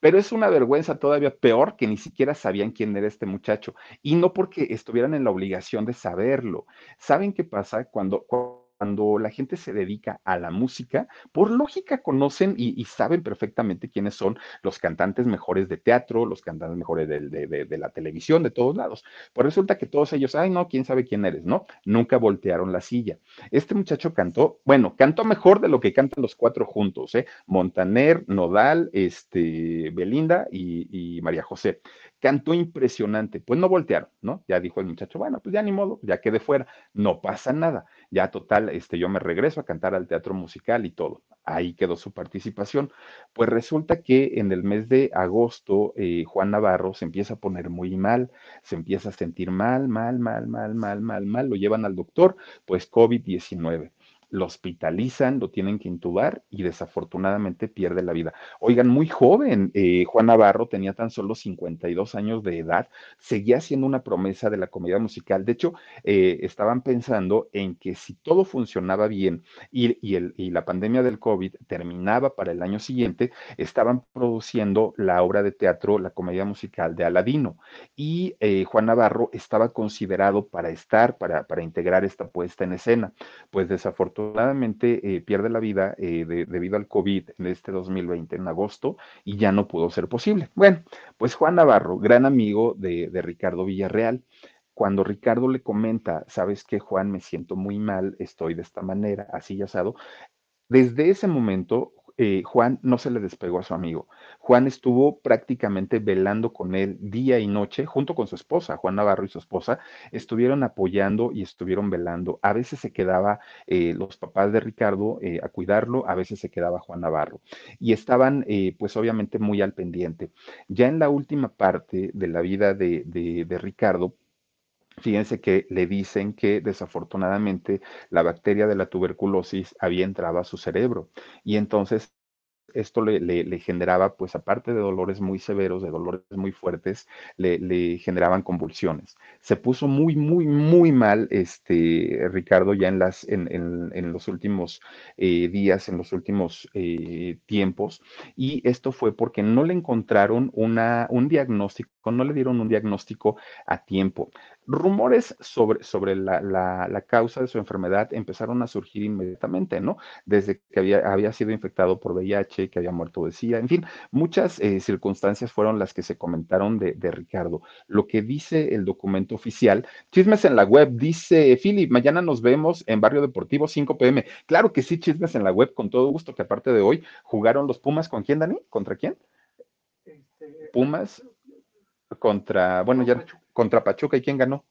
Pero es una vergüenza todavía peor que ni siquiera sabían quién era este muchacho. Y no porque estuvieran en la obligación de saberlo. ¿Saben qué pasa cuando, cuando cuando la gente se dedica a la música, por lógica conocen y, saben perfectamente quiénes son los cantantes mejores de teatro, los cantantes mejores de, la televisión, de todos lados. Pues resulta que todos ellos, ay, no, quién sabe quién eres, ¿no? Nunca voltearon la silla. Este muchacho cantó, bueno, cantó mejor de lo que cantan los cuatro juntos, ¿eh? Montaner, Nodal, este, Belinda y María José cantó impresionante. Pues no voltearon, ¿no? Ya dijo el muchacho, bueno, pues ya ni modo, ya quedé fuera, no pasa nada. Ya total, este, yo me regreso a cantar al teatro musical y todo. Ahí quedó su participación. Pues resulta que en el mes de agosto, eh, Juan Navarro se empieza a poner muy mal, se empieza a sentir mal, mal, mal, mal, mal, mal, mal. Lo llevan al doctor, pues COVID-19 lo hospitalizan, lo tienen que intubar y desafortunadamente pierde la vida. Oigan, muy joven, eh, Juan Navarro tenía tan solo 52 años de edad, seguía siendo una promesa de la comedia musical. De hecho, eh, estaban pensando en que si todo funcionaba bien y, y la pandemia del COVID terminaba para el año siguiente, estaban produciendo la obra de teatro, la comedia musical de Aladino. Y eh, Juan Navarro estaba considerado para estar, para, para, integrar esta puesta en escena. Pues desafortunadamente eh, pierde la vida eh, debido al COVID en este 2020, en agosto, y ya no pudo ser posible. Bueno, pues Juan Navarro, gran amigo de, Ricardo Villarreal, cuando Ricardo le comenta, sabes que Juan, me siento muy mal, estoy de esta manera, así ya asado, desde ese momento eh, Juan no se le despegó a su amigo. Juan estuvo prácticamente velando con él día y noche, junto con su esposa, Juan Navarro y su esposa, estuvieron apoyando y estuvieron velando. A veces se quedaba eh, los papás de Ricardo eh, a cuidarlo, a veces se quedaba Juan Navarro. Y estaban, pues obviamente, muy al pendiente. Ya en la última parte de la vida de, de Ricardo, Fíjense que le dicen que desafortunadamente la bacteria de la tuberculosis había entrado a su cerebro y entonces esto le, generaba, pues aparte de dolores muy severos, de dolores muy fuertes, le, generaban convulsiones. Se puso muy, muy, muy mal, este, Ricardo, ya en, los últimos eh, días, en los últimos eh, tiempos, y esto fue porque no le encontraron un diagnóstico, no le dieron un diagnóstico a tiempo. Rumores sobre, sobre la, la, causa de su enfermedad empezaron a surgir inmediatamente, ¿no? Desde que había, había sido infectado por VIH, que había muerto decía, en fin, muchas eh, circunstancias fueron las que se comentaron de, de, Ricardo. Lo que dice el documento oficial, chismes en la web, dice Philip, mañana nos vemos en Barrio Deportivo 5 pm. Claro que sí, chismes en la web, con todo gusto, que aparte de hoy jugaron los Pumas con quién, Dani? ¿Contra quién? Este, Pumas contra, bueno, ya contra Pachuca, ¿y quién ganó?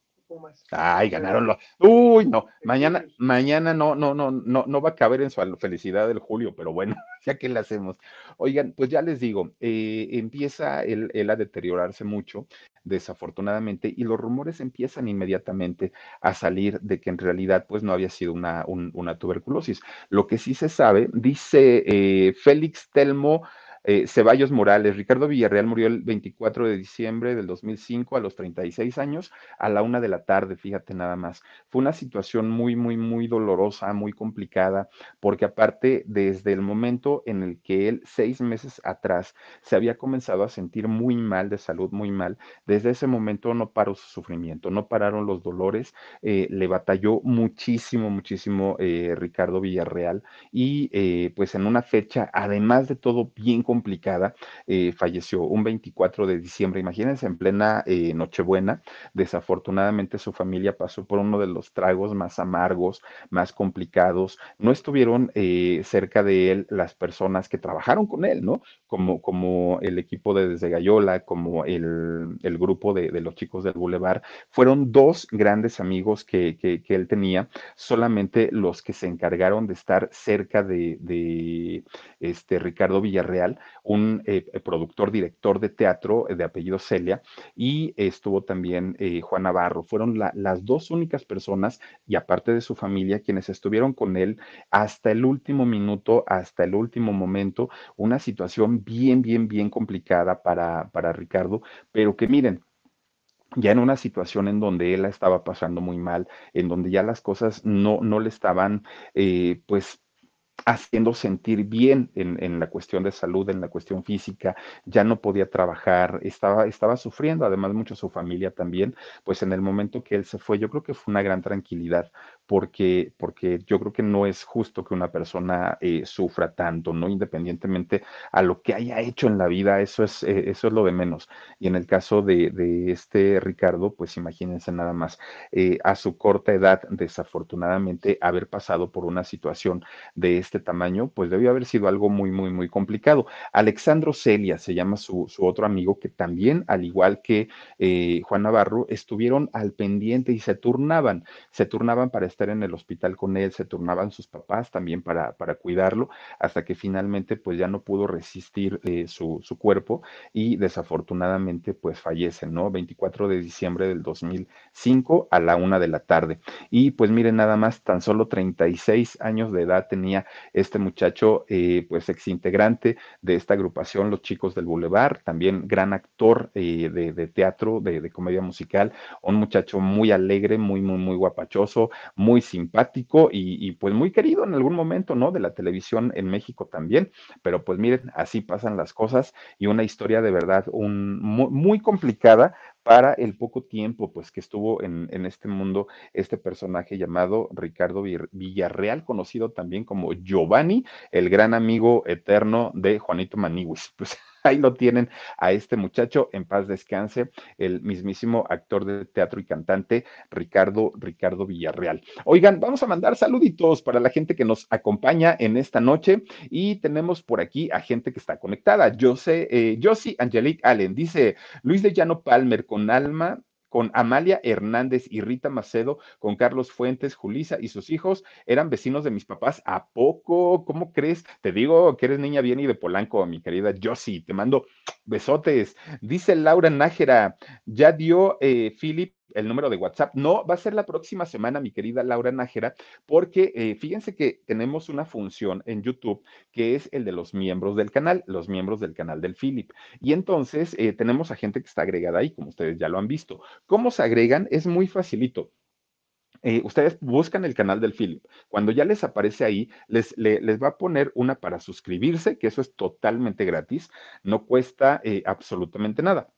Ay, ganaron los. Uy, no. Mañana, mañana no, no, no, no, no va a caber en su felicidad del Julio, pero bueno, ya que le hacemos. Oigan, pues ya les digo, eh, empieza él, a deteriorarse mucho, desafortunadamente, y los rumores empiezan inmediatamente a salir de que en realidad, pues no había sido una, una tuberculosis. Lo que sí se sabe, dice eh, Félix Telmo eh, Ceballos Morales, Ricardo Villarreal murió el 24 de diciembre del 2005 a los 36 años a la una de la tarde, fíjate nada más. Fue una situación muy, muy, muy dolorosa, muy complicada, porque aparte desde el momento en el que él, seis meses atrás, se había comenzado a sentir muy mal de salud, muy mal, desde ese momento no paró su sufrimiento, no pararon los dolores, eh, le batalló muchísimo, muchísimo eh, Ricardo Villarreal y pues en una fecha, además de todo, bien complicada, eh, falleció un 24 de diciembre, imagínense, en plena eh, Nochebuena. Desafortunadamente su familia pasó por uno de los tragos más amargos, más complicados. No estuvieron eh, cerca de él las personas que trabajaron con él, ¿no? Como, como el equipo de Desde Gallola, como el, el grupo de, los chicos del Boulevard. Fueron dos grandes amigos que, que, que, él tenía, solamente los que se encargaron de estar cerca de, de este Ricardo Villarreal un eh, productor, director de teatro eh, de apellido Celia, y estuvo también eh, Juan Navarro. Fueron las dos únicas personas, y aparte de su familia, quienes estuvieron con él hasta el último minuto, hasta el último momento, una situación bien, bien, bien complicada para, para Ricardo, pero que miren, ya en una situación en donde él la estaba pasando muy mal, en donde ya las cosas no, no le estaban, pues, haciendo sentir bien en, la cuestión de salud, en la cuestión física, ya no podía trabajar, estaba, estaba sufriendo, además mucho su familia también, pues en el momento que él se fue, yo creo que fue una gran tranquilidad, porque, porque yo creo que no es justo que una persona eh, sufra tanto, ¿no? Independientemente a lo que haya hecho en la vida, eso es, eh, eso es lo de menos. Y en el caso de, de este Ricardo, pues imagínense nada más, eh, a su corta edad, desafortunadamente, haber pasado por una situación de este tamaño, pues debió haber sido algo muy, muy, muy complicado. Alexandro Celia se llama su, su otro amigo, que también, al igual que Juan Navarro, estuvieron al pendiente y se turnaban, se turnaban para estar en el hospital con él, se turnaban sus papás también para, para cuidarlo, hasta que finalmente pues ya no pudo resistir eh, su, su, cuerpo y desafortunadamente pues fallece, ¿no? 24 de diciembre del 2005 a la una de la tarde. Y pues miren, nada más, tan solo 36 años de edad tenía este muchacho, eh, pues exintegrante de esta agrupación, Los Chicos del Boulevard, también gran actor eh, de, de, teatro, de, de comedia musical, un muchacho muy alegre, muy, muy, muy guapachoso, muy simpático y, pues muy querido en algún momento, ¿no? De la televisión en México también. Pero pues miren, así pasan las cosas y una historia de verdad un, muy, complicada para el poco tiempo pues que estuvo en, en, este mundo este personaje llamado Ricardo Villarreal, conocido también como Giovanni, el gran amigo eterno de Juanito Maniguis. Pues ahí lo tienen a este muchacho, en paz descanse, el mismísimo actor de teatro y cantante Ricardo, Ricardo Villarreal. Oigan, vamos a mandar saluditos para la gente que nos acompaña en esta noche y tenemos por aquí a gente que está conectada. Yo sé, eh, Josie Angelique Allen dice, Luis de Llano Palmer con alma con Amalia Hernández y Rita Macedo, con Carlos Fuentes, Julisa y sus hijos, eran vecinos de mis papás. ¿A poco? ¿Cómo crees? Te digo que eres niña bien y de Polanco, mi querida Josie. Te mando besotes. Dice Laura Nájera, ya dio eh, Philip el número de WhatsApp. No, va a ser la próxima semana, mi querida Laura Nájera, porque eh, fíjense que tenemos una función en YouTube que es el de los miembros del canal, los miembros del canal del Philip. Y entonces eh, tenemos a gente que está agregada ahí, como ustedes ya lo han visto. ¿Cómo se agregan? Es muy facilito. Eh, ustedes buscan el canal del Philip. Cuando ya les aparece ahí, les, les va a poner una para suscribirse, que eso es totalmente gratis, no cuesta absolutamente nada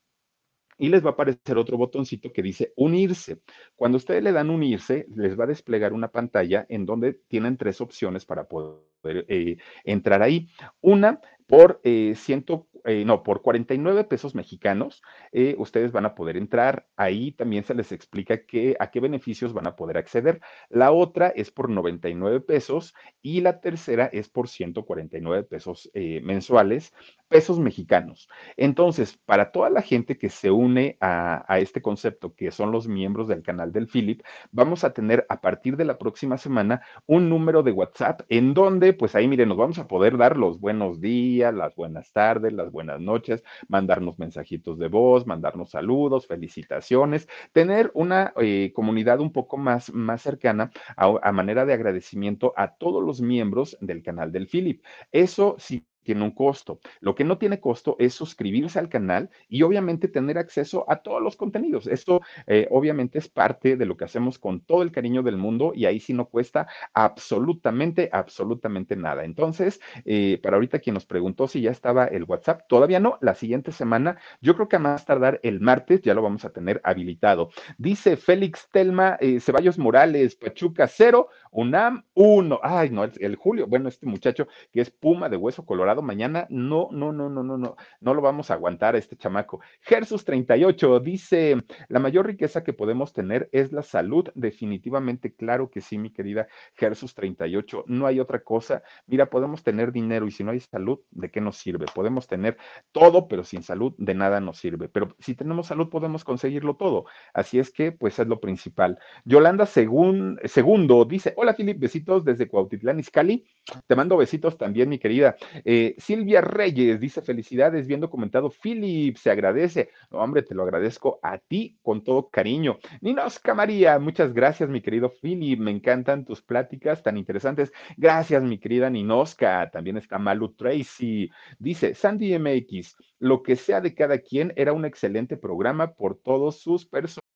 y les va a aparecer otro botoncito que dice unirse. Cuando ustedes le dan unirse, les va a desplegar una pantalla en donde tienen tres opciones para poder eh, entrar ahí. Una, por eh, ciento, eh, no, por 49 pesos mexicanos, eh, ustedes van a poder entrar. Ahí también se les explica a qué beneficios van a poder acceder. La otra es por 99 pesos y la tercera es por 149 pesos eh, mensuales, pesos mexicanos. Entonces, para toda la gente que se une a, a este concepto, que son los miembros del canal del Philip, vamos a tener a partir de la próxima semana un número de WhatsApp en donde, pues ahí miren, nos vamos a poder dar los buenos días las buenas tardes, las buenas noches, mandarnos mensajitos de voz, mandarnos saludos, felicitaciones, tener una eh, comunidad un poco más, más cercana a, a manera de agradecimiento a todos los miembros del canal del Philip. Eso sí tiene un costo. Lo que no tiene costo es suscribirse al canal y obviamente tener acceso a todos los contenidos. Esto eh, obviamente es parte de lo que hacemos con todo el cariño del mundo y ahí sí no cuesta absolutamente, absolutamente nada. Entonces, eh, para ahorita quien nos preguntó si ya estaba el WhatsApp, todavía no. La siguiente semana, yo creo que a más tardar el martes ya lo vamos a tener habilitado. Dice Félix Telma eh, Ceballos Morales, Pachuca 0, UNAM 1. Ay, no, el, el Julio, bueno, este muchacho que es Puma de Hueso Colorado mañana, no, no, no, no, no, no, no lo vamos a aguantar a este chamaco. Gersus 38 dice, la mayor riqueza que podemos tener es la salud, definitivamente, claro que sí, mi querida Gersus 38, no hay otra cosa. Mira, podemos tener dinero y si no hay salud, ¿de qué nos sirve? Podemos tener todo, pero sin salud, de nada nos sirve. Pero si tenemos salud, podemos conseguirlo todo. Así es que, pues es lo principal. Yolanda según, Segundo dice, hola Filip, besitos desde Cuautitlán, Izcalli. Te mando besitos también, mi querida. Eh, Silvia Reyes dice felicidades, viendo comentado, Philip, se agradece. hombre, te lo agradezco a ti con todo cariño. Ninosca María, muchas gracias, mi querido Philip, me encantan tus pláticas tan interesantes. Gracias, mi querida Ninosca. También está Malu Tracy. Dice Sandy MX, lo que sea de cada quien era un excelente programa por todos sus.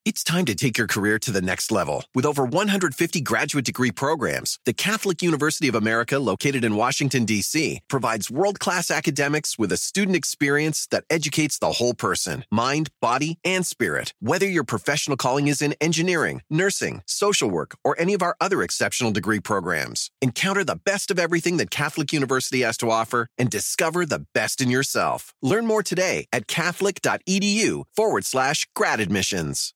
It's time to take your career to the next level. With over 150 graduate degree programs, the Catholic University of America, located in Washington, D.C., provides world class academics with a student experience that educates the whole person mind, body, and spirit. Whether your professional calling is in engineering, nursing, social work, or any of our other exceptional degree programs, encounter the best of everything that Catholic University has to offer and discover the best in yourself. Learn more today at catholic.edu forward slash grad admissions.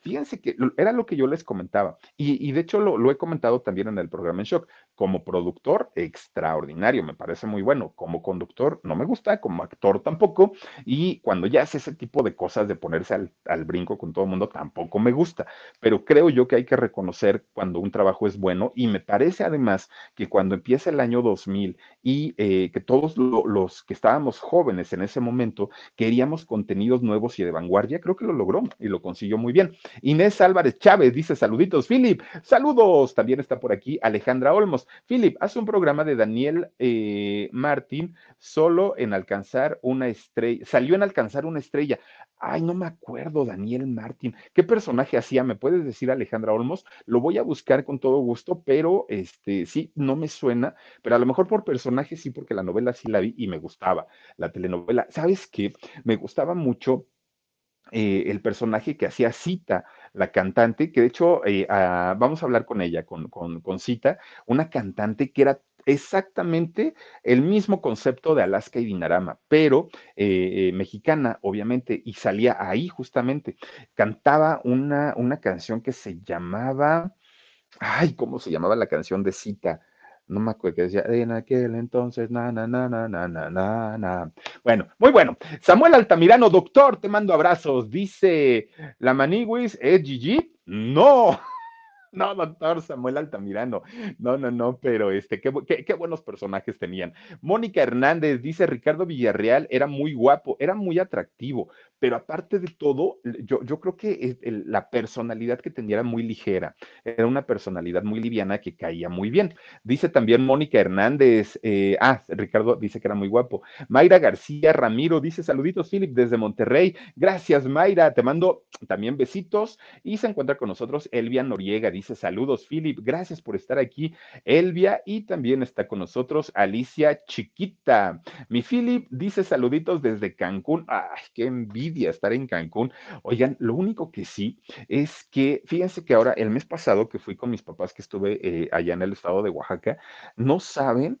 Fíjense que era lo que yo les comentaba y, y de hecho lo, lo, he comentado también en el programa en Shock. Como productor, extraordinario, me parece muy bueno. Como conductor, no me gusta, como actor tampoco. Y cuando ya hace ese tipo de cosas de ponerse al, brinco con todo el mundo, tampoco me gusta. Pero creo yo que hay que reconocer cuando un trabajo es bueno. Y me parece además que cuando empieza el año 2000 y eh, que todos los que estábamos jóvenes en ese momento queríamos contenidos nuevos y de vanguardia, creo que lo logró y lo consiguió muy bien. Inés Álvarez Chávez dice saluditos, Philip, saludos. También está por aquí Alejandra Olmos. Philip, hace un programa de Daniel eh, Martín solo en alcanzar una estrella, salió en alcanzar una estrella. Ay, no me acuerdo, Daniel Martín. ¿Qué personaje hacía? ¿Me puedes decir, Alejandra Olmos? Lo voy a buscar con todo gusto, pero este sí, no me suena, pero a lo mejor por personaje sí, porque la novela sí la vi y me gustaba. La telenovela, ¿sabes qué? Me gustaba mucho eh, el personaje que hacía Cita, la cantante, que de hecho eh, ah, vamos a hablar con ella, con, con, Cita, una cantante que era exactamente el mismo concepto de Alaska y Dinarama, pero eh, mexicana, obviamente, y salía ahí justamente. Cantaba una, una canción que se llamaba, ay, ¿cómo se llamaba la canción de Cita? No me acuerdo que decía, en aquel entonces, na, na, na, na, na, na, na, Bueno, muy bueno. Samuel Altamirano, doctor, te mando abrazos. Dice, ¿la maniguis es Gigi? No. No, doctor Samuel Altamirano. No, no, no, pero este, qué, buenos personajes tenían. Mónica Hernández dice: Ricardo Villarreal era muy guapo, era muy atractivo, pero aparte de todo, yo, creo que la personalidad que tenía era muy ligera, era una personalidad muy liviana que caía muy bien. Dice también Mónica Hernández, eh, ah, Ricardo dice que era muy guapo. Mayra García Ramiro dice saluditos, Philip, desde Monterrey. Gracias, Mayra, te mando también besitos. Y se encuentra con nosotros Elvia Noriega, dice saludos, Philip, gracias por estar aquí, Elvia. Y también está con nosotros Alicia Chiquita. Mi Philip dice saluditos desde Cancún. Ay, qué envidia estar en Cancún. Oigan, lo único que sí es que, fíjense que ahora, el mes pasado que fui con mis papás, que estuve eh, allá en el estado de Oaxaca, no saben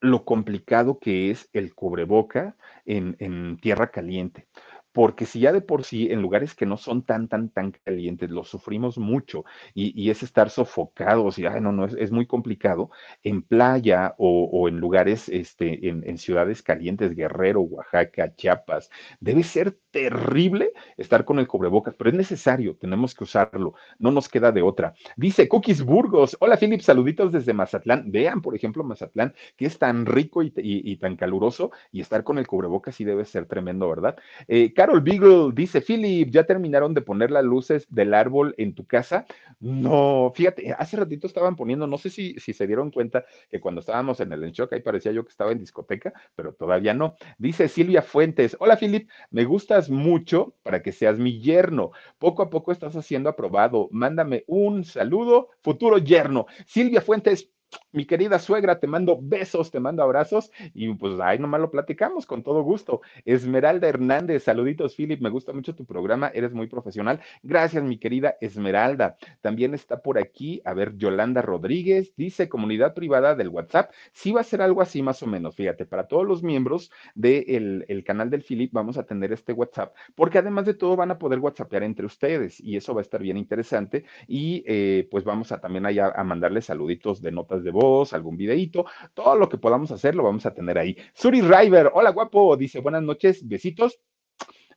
lo complicado que es el cubreboca en, en tierra caliente porque si ya de por sí en lugares que no son tan, tan, tan calientes, lo sufrimos mucho y, es estar sofocados y, ay, no, no, es, muy complicado, en playa o, en lugares, este, en, ciudades calientes, Guerrero, Oaxaca, Chiapas, debe ser terrible estar con el cubrebocas, pero es necesario, tenemos que usarlo, no nos queda de otra. Dice Cookies Burgos, hola Philip, saluditos desde Mazatlán. Vean, por ejemplo, Mazatlán, que es tan rico y, tan caluroso y estar con el cubrebocas sí debe ser tremendo, ¿verdad? Eh, Carol Beagle dice, Philip, ¿ya terminaron de poner las luces del árbol en tu casa? No, fíjate, hace ratito estaban poniendo, no sé si, si se dieron cuenta que cuando estábamos en el Enchoc, ahí parecía yo que estaba en discoteca, pero todavía no. Dice Silvia Fuentes, hola Philip, me gusta mucho para que seas mi yerno. Poco a poco estás haciendo aprobado. Mándame un saludo, futuro yerno. Silvia Fuentes, mi querida suegra, te mando besos, te mando abrazos y pues ahí nomás lo platicamos con todo gusto. Esmeralda Hernández, saluditos, Philip, me gusta mucho tu programa, eres muy profesional. Gracias, mi querida Esmeralda. También está por aquí, a ver, Yolanda Rodríguez, dice comunidad privada del WhatsApp. Sí va a ser algo así más o menos, fíjate, para todos los miembros del el canal del Philip vamos a tener este WhatsApp, porque además de todo van a poder WhatsAppear entre ustedes y eso va a estar bien interesante y eh, pues vamos a también allá a mandarles saluditos de notas de voz, algún videíto, todo lo que podamos hacer lo vamos a tener ahí. Suri River, hola guapo, dice buenas noches, besitos.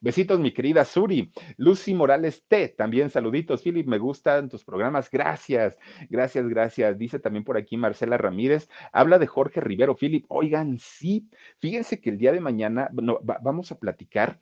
Besitos, mi querida Suri. Lucy Morales T, también saluditos. Philip, me gustan tus programas. Gracias, gracias, gracias. Dice también por aquí Marcela Ramírez. Habla de Jorge Rivero. Philip, oigan, sí, fíjense que el día de mañana vamos a platicar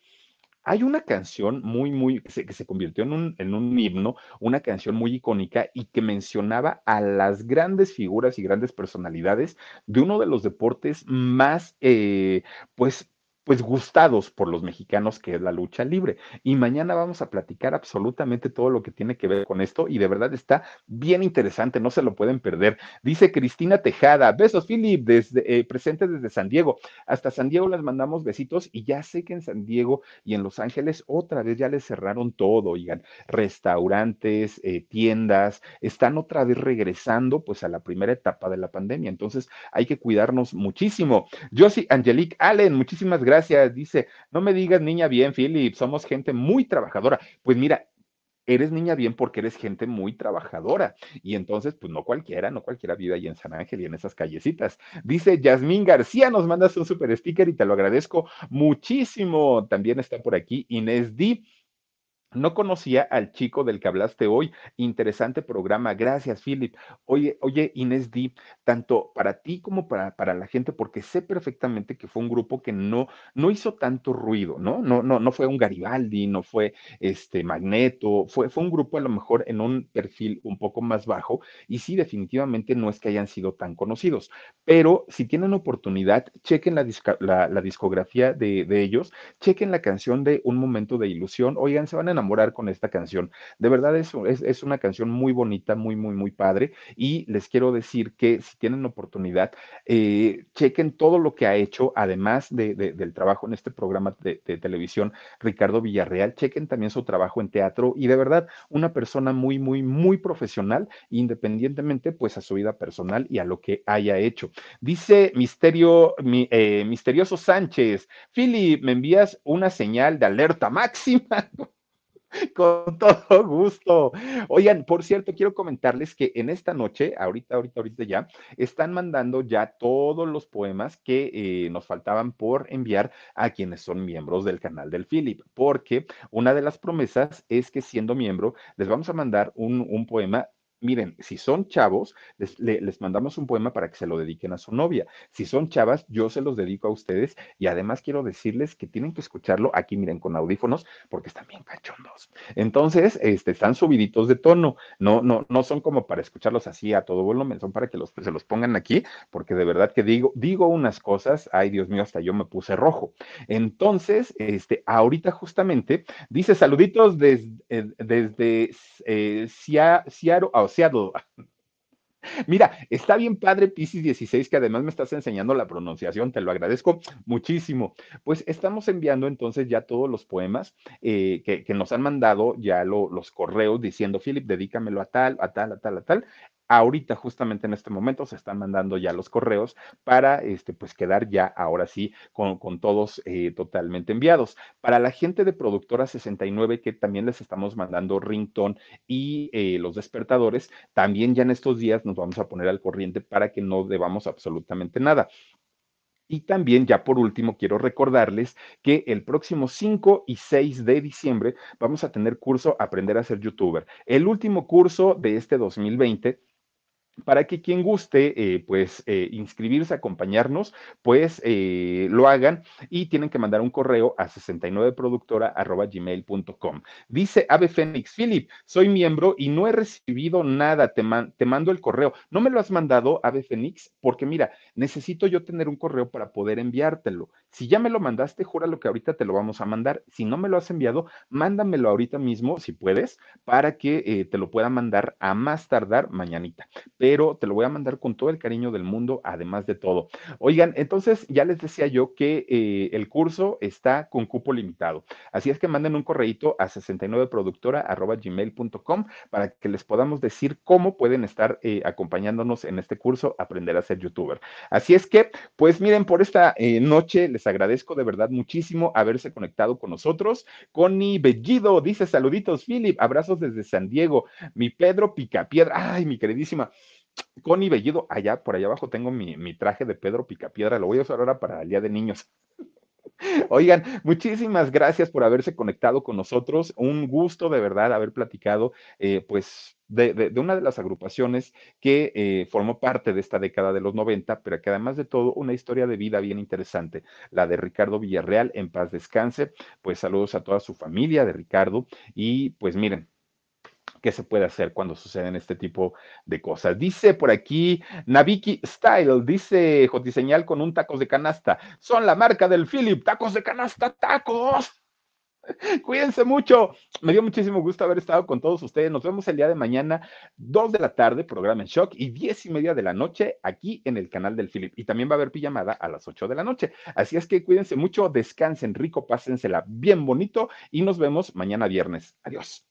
hay una canción muy, muy, que se, convirtió en un, en un, himno, una canción muy icónica y que mencionaba a las grandes figuras y grandes personalidades de uno de los deportes más, eh, pues, pues gustados por los mexicanos, que es la lucha libre. Y mañana vamos a platicar absolutamente todo lo que tiene que ver con esto y de verdad está bien interesante, no se lo pueden perder. Dice Cristina Tejada, besos Philip, desde, eh, presente desde San Diego. Hasta San Diego les mandamos besitos y ya sé que en San Diego y en Los Ángeles otra vez ya les cerraron todo, oigan, restaurantes, eh, tiendas, están otra vez regresando pues a la primera etapa de la pandemia. Entonces hay que cuidarnos muchísimo. Josie Angelique Allen, muchísimas gracias gracias. Dice, no me digas niña bien, Philip, somos gente muy trabajadora. Pues mira, eres niña bien porque eres gente muy trabajadora. Y entonces, pues no cualquiera, no cualquiera vive ahí en San Ángel y en esas callecitas. Dice Yasmín García, nos mandas un super sticker y te lo agradezco muchísimo. También está por aquí Inés D. No conocía al chico del que hablaste hoy. Interesante programa. Gracias, Philip. Oye, oye, Inés Di, tanto para ti como para, para la gente, porque sé perfectamente que fue un grupo que no, no hizo tanto ruido, ¿no? No, no, no fue un Garibaldi, no fue este Magneto, fue, fue un grupo a lo mejor en un perfil un poco más bajo, y sí, definitivamente no es que hayan sido tan conocidos. Pero si tienen oportunidad, chequen la, la, discografía de, de ellos, chequen la canción de Un Momento de Ilusión. Oigan, se van a enamorar con esta canción. De verdad es, es, una canción muy bonita, muy, muy, muy padre. Y les quiero decir que si tienen oportunidad, eh, chequen todo lo que ha hecho, además de, del trabajo en este programa de, televisión, Ricardo Villarreal, chequen también su trabajo en teatro y de verdad una persona muy, muy, muy profesional, independientemente pues a su vida personal y a lo que haya hecho. Dice Misterio, mi, eh, Misterioso Sánchez, Philip, me envías una señal de alerta máxima. Con todo gusto. Oigan, por cierto, quiero comentarles que en esta noche, ahorita, ahorita, ahorita ya, están mandando ya todos los poemas que eh, nos faltaban por enviar a quienes son miembros del canal del Philip, porque una de las promesas es que siendo miembro, les vamos a mandar un, un poema miren, si son chavos, les, mandamos un poema para que se lo dediquen a su novia. Si son chavas, yo se los dedico a ustedes y además quiero decirles que tienen que escucharlo aquí, miren, con audífonos, porque están bien cachondos. Entonces, este, están subiditos de tono, no, no, no son como para escucharlos así a todo volumen, son para que los, se los pongan aquí, porque de verdad que digo, digo unas cosas, ay Dios mío, hasta yo me puse rojo. Entonces, este, ahorita justamente dice saluditos desde, eh, desde eh, Seattle, Mira, está bien padre Pisces 16, que además me estás enseñando la pronunciación, te lo agradezco muchísimo. Pues estamos enviando entonces ya todos los poemas eh, que, nos han mandado, ya los correos diciendo, Philip, dedícamelo a tal, a tal, a tal, a tal. Ahorita, justamente en este momento, se están mandando ya los correos para, este, pues, quedar ya ahora sí con, todos eh, totalmente enviados. Para la gente de Productora 69, que también les estamos mandando ringtone y eh, los despertadores, también ya en estos días nos vamos a poner al corriente para que no debamos absolutamente nada. Y también, ya por último, quiero recordarles que el próximo 5 y 6 de diciembre vamos a tener curso Aprender a ser youtuber. El último curso de este 2020 para que quien guste, eh, pues, eh, inscribirse, acompañarnos, pues eh, lo hagan y tienen que mandar un correo a 69productora.gmail.com. Dice Ave Fénix, Philip, soy miembro y no he recibido nada, te, mando el correo. ¿No me lo has mandado, Ave Fénix? Porque mira, necesito yo tener un correo para poder enviártelo. Si ya me lo mandaste, júralo que ahorita te lo vamos a mandar. Si no me lo has enviado, mándamelo ahorita mismo, si puedes, para que te lo pueda mandar a más tardar mañanita pero te lo voy a mandar con todo el cariño del mundo, además de todo. Oigan, entonces ya les decía yo que eh, el curso está con cupo limitado. Así es que manden un correíto a 69productora.gmail.com para que les podamos decir cómo pueden estar eh, acompañándonos en este curso, Aprender a ser youtuber. Así es que, pues miren, por esta eh, noche les agradezco de verdad muchísimo haberse conectado con nosotros. Connie Bellido dice saluditos, Philip, abrazos desde San Diego. Mi Pedro Picapiedra, ay, mi queridísima. Connie Bellido, allá por allá abajo tengo mi, mi traje de Pedro Picapiedra, lo voy a usar ahora para el Día de Niños. Oigan, muchísimas gracias por haberse conectado con nosotros. Un gusto de verdad haber platicado, eh, pues, de, de, una de las agrupaciones que eh, formó parte de esta década de los 90, pero que además de todo, una historia de vida bien interesante, la de Ricardo Villarreal, en paz descanse. Pues saludos a toda su familia de Ricardo y pues miren, qué se puede hacer cuando suceden este tipo de cosas. Dice por aquí Naviki Style, dice Jotiseñal con un tacos de canasta. Son la marca del Philip, tacos de canasta, tacos. Cuídense mucho. Me dio muchísimo gusto haber estado con todos ustedes. Nos vemos el día de mañana, 2 de la tarde, programa en shock, y 10 y media de la noche aquí en el canal del Philip. Y también va a haber pijamada a las 8 de la noche. Así es que cuídense mucho, descansen rico, pásensela bien bonito y nos vemos mañana viernes. Adiós.